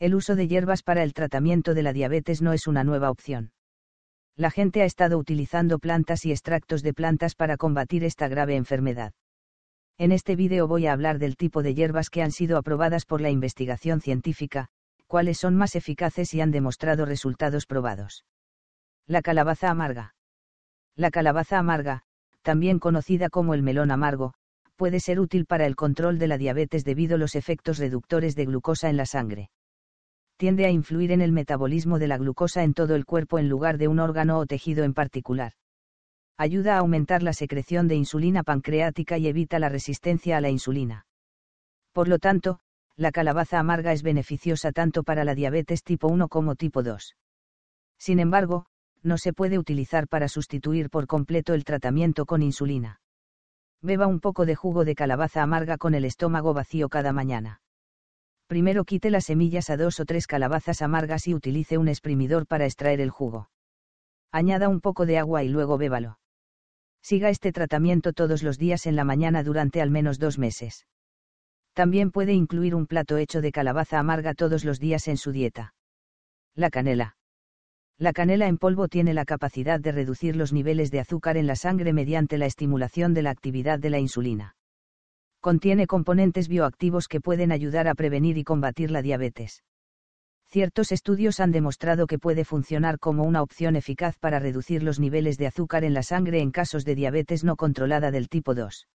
El uso de hierbas para el tratamiento de la diabetes no es una nueva opción. La gente ha estado utilizando plantas y extractos de plantas para combatir esta grave enfermedad. En este vídeo voy a hablar del tipo de hierbas que han sido aprobadas por la investigación científica, cuáles son más eficaces y han demostrado resultados probados. La calabaza amarga. La calabaza amarga, también conocida como el melón amargo, puede ser útil para el control de la diabetes debido a los efectos reductores de glucosa en la sangre. Tiende a influir en el metabolismo de la glucosa en todo el cuerpo en lugar de un órgano o tejido en particular ayuda a aumentar la secreción de insulina pancreática y evita la resistencia a la insulina. Por lo tanto, la calabaza amarga es beneficiosa tanto para la diabetes tipo 1 como tipo 2. Sin embargo, no se puede utilizar para sustituir por completo el tratamiento con insulina. Beba un poco de jugo de calabaza amarga con el estómago vacío cada mañana. Primero quite las semillas a dos o tres calabazas amargas y utilice un exprimidor para extraer el jugo. Añada un poco de agua y luego bébalo. Siga este tratamiento todos los días en la mañana durante al menos dos meses. También puede incluir un plato hecho de calabaza amarga todos los días en su dieta. La canela. La canela en polvo tiene la capacidad de reducir los niveles de azúcar en la sangre mediante la estimulación de la actividad de la insulina. Contiene componentes bioactivos que pueden ayudar a prevenir y combatir la diabetes ciertos estudios han demostrado que puede funcionar como una opción eficaz para reducir los niveles de azúcar en la sangre en casos de diabetes no controlada del tipo 2.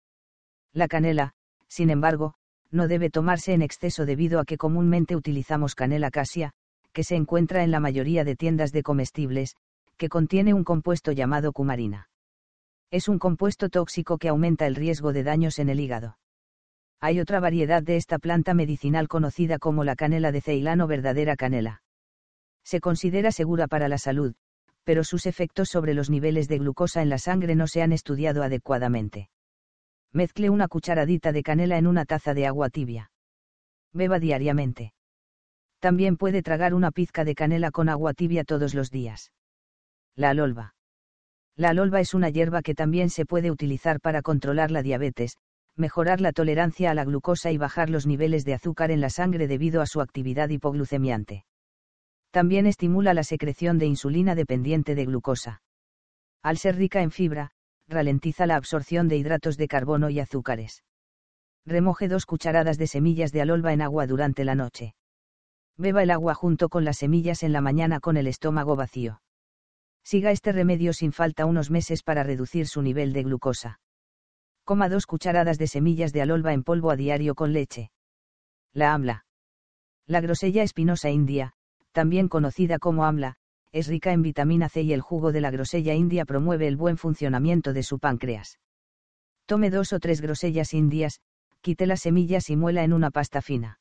La canela, sin embargo, no debe tomarse en exceso debido a que comúnmente utilizamos canela casia, que se encuentra en la mayoría de tiendas de comestibles, que contiene un compuesto llamado cumarina. Es un compuesto tóxico que aumenta el riesgo de daños en el hígado. Hay otra variedad de esta planta medicinal conocida como la canela de Ceilán o verdadera canela. Se considera segura para la salud, pero sus efectos sobre los niveles de glucosa en la sangre no se han estudiado adecuadamente. Mezcle una cucharadita de canela en una taza de agua tibia. Beba diariamente. También puede tragar una pizca de canela con agua tibia todos los días. La alolva. La alolva es una hierba que también se puede utilizar para controlar la diabetes, mejorar la tolerancia a la glucosa y bajar los niveles de azúcar en la sangre debido a su actividad hipoglucemiante. También estimula la secreción de insulina dependiente de glucosa. Al ser rica en fibra, ralentiza la absorción de hidratos de carbono y azúcares. Remoje dos cucharadas de semillas de alolva en agua durante la noche. Beba el agua junto con las semillas en la mañana con el estómago vacío. Siga este remedio sin falta unos meses para reducir su nivel de glucosa. Coma dos cucharadas de semillas de alolva en polvo a diario con leche. La amla. La grosella espinosa india, también conocida como amla, es rica en vitamina C y el jugo de la grosella india promueve el buen funcionamiento de su páncreas. Tome dos o tres grosellas indias, quite las semillas y muela en una pasta fina.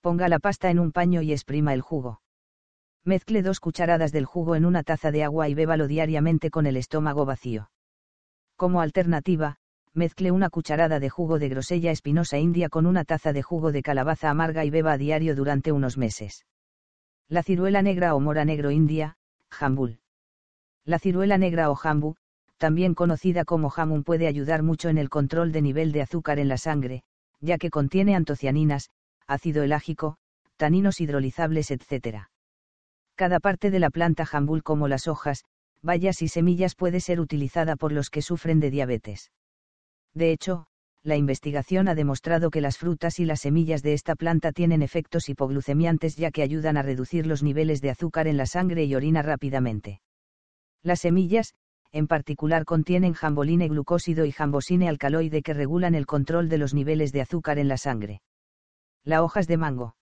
Ponga la pasta en un paño y exprima el jugo. Mezcle dos cucharadas del jugo en una taza de agua y bébalo diariamente con el estómago vacío. Como alternativa, mezcle una cucharada de jugo de grosella espinosa india con una taza de jugo de calabaza amarga y beba a diario durante unos meses. La ciruela negra o mora negro india, jambul. La ciruela negra o jambu, también conocida como jamun puede ayudar mucho en el control de nivel de azúcar en la sangre, ya que contiene antocianinas, ácido elágico, taninos hidrolizables etc. Cada parte de la planta jambul como las hojas, bayas y semillas puede ser utilizada por los que sufren de diabetes. De hecho, la investigación ha demostrado que las frutas y las semillas de esta planta tienen efectos hipoglucemiantes ya que ayudan a reducir los niveles de azúcar en la sangre y orina rápidamente. Las semillas, en particular contienen jamboline glucósido y jambosine alcaloide que regulan el control de los niveles de azúcar en la sangre. Las hojas de mango.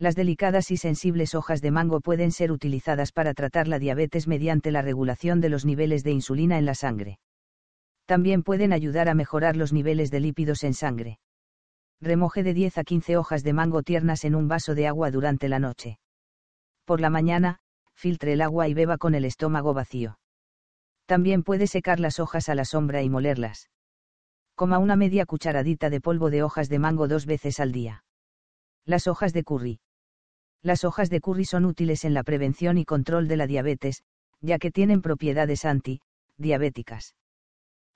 Las delicadas y sensibles hojas de mango pueden ser utilizadas para tratar la diabetes mediante la regulación de los niveles de insulina en la sangre. También pueden ayudar a mejorar los niveles de lípidos en sangre. Remoje de 10 a 15 hojas de mango tiernas en un vaso de agua durante la noche. Por la mañana, filtre el agua y beba con el estómago vacío. También puede secar las hojas a la sombra y molerlas. Coma una media cucharadita de polvo de hojas de mango dos veces al día. Las hojas de curry. Las hojas de curry son útiles en la prevención y control de la diabetes, ya que tienen propiedades anti-diabéticas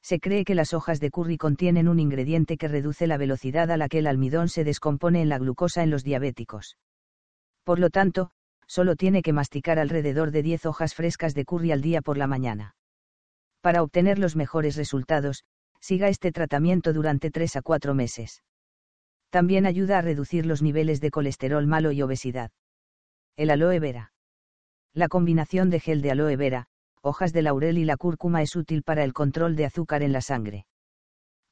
se cree que las hojas de curry contienen un ingrediente que reduce la velocidad a la que el almidón se descompone en la glucosa en los diabéticos. Por lo tanto, solo tiene que masticar alrededor de 10 hojas frescas de curry al día por la mañana. Para obtener los mejores resultados, siga este tratamiento durante 3 a 4 meses. También ayuda a reducir los niveles de colesterol malo y obesidad. El aloe vera. La combinación de gel de aloe vera, hojas de laurel y la cúrcuma es útil para el control de azúcar en la sangre.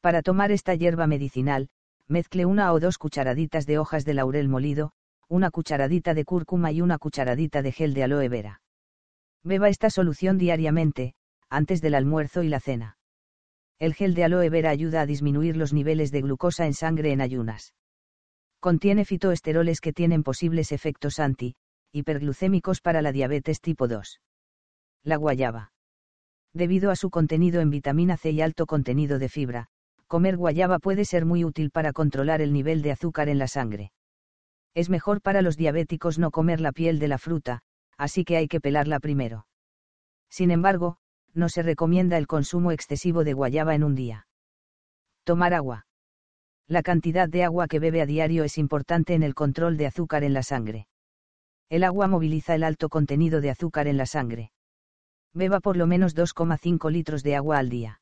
Para tomar esta hierba medicinal, mezcle una o dos cucharaditas de hojas de laurel molido, una cucharadita de cúrcuma y una cucharadita de gel de aloe vera. Beba esta solución diariamente, antes del almuerzo y la cena. El gel de aloe vera ayuda a disminuir los niveles de glucosa en sangre en ayunas. Contiene fitoesteroles que tienen posibles efectos anti, hiperglucémicos para la diabetes tipo 2. La guayaba. Debido a su contenido en vitamina C y alto contenido de fibra, comer guayaba puede ser muy útil para controlar el nivel de azúcar en la sangre. Es mejor para los diabéticos no comer la piel de la fruta, así que hay que pelarla primero. Sin embargo, no se recomienda el consumo excesivo de guayaba en un día. Tomar agua. La cantidad de agua que bebe a diario es importante en el control de azúcar en la sangre. El agua moviliza el alto contenido de azúcar en la sangre. Beba por lo menos 2,5 litros de agua al día.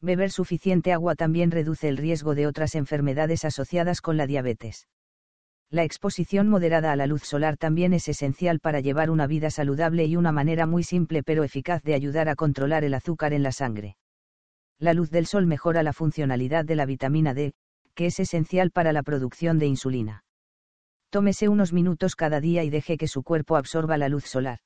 Beber suficiente agua también reduce el riesgo de otras enfermedades asociadas con la diabetes. La exposición moderada a la luz solar también es esencial para llevar una vida saludable y una manera muy simple pero eficaz de ayudar a controlar el azúcar en la sangre. La luz del sol mejora la funcionalidad de la vitamina D, que es esencial para la producción de insulina. Tómese unos minutos cada día y deje que su cuerpo absorba la luz solar.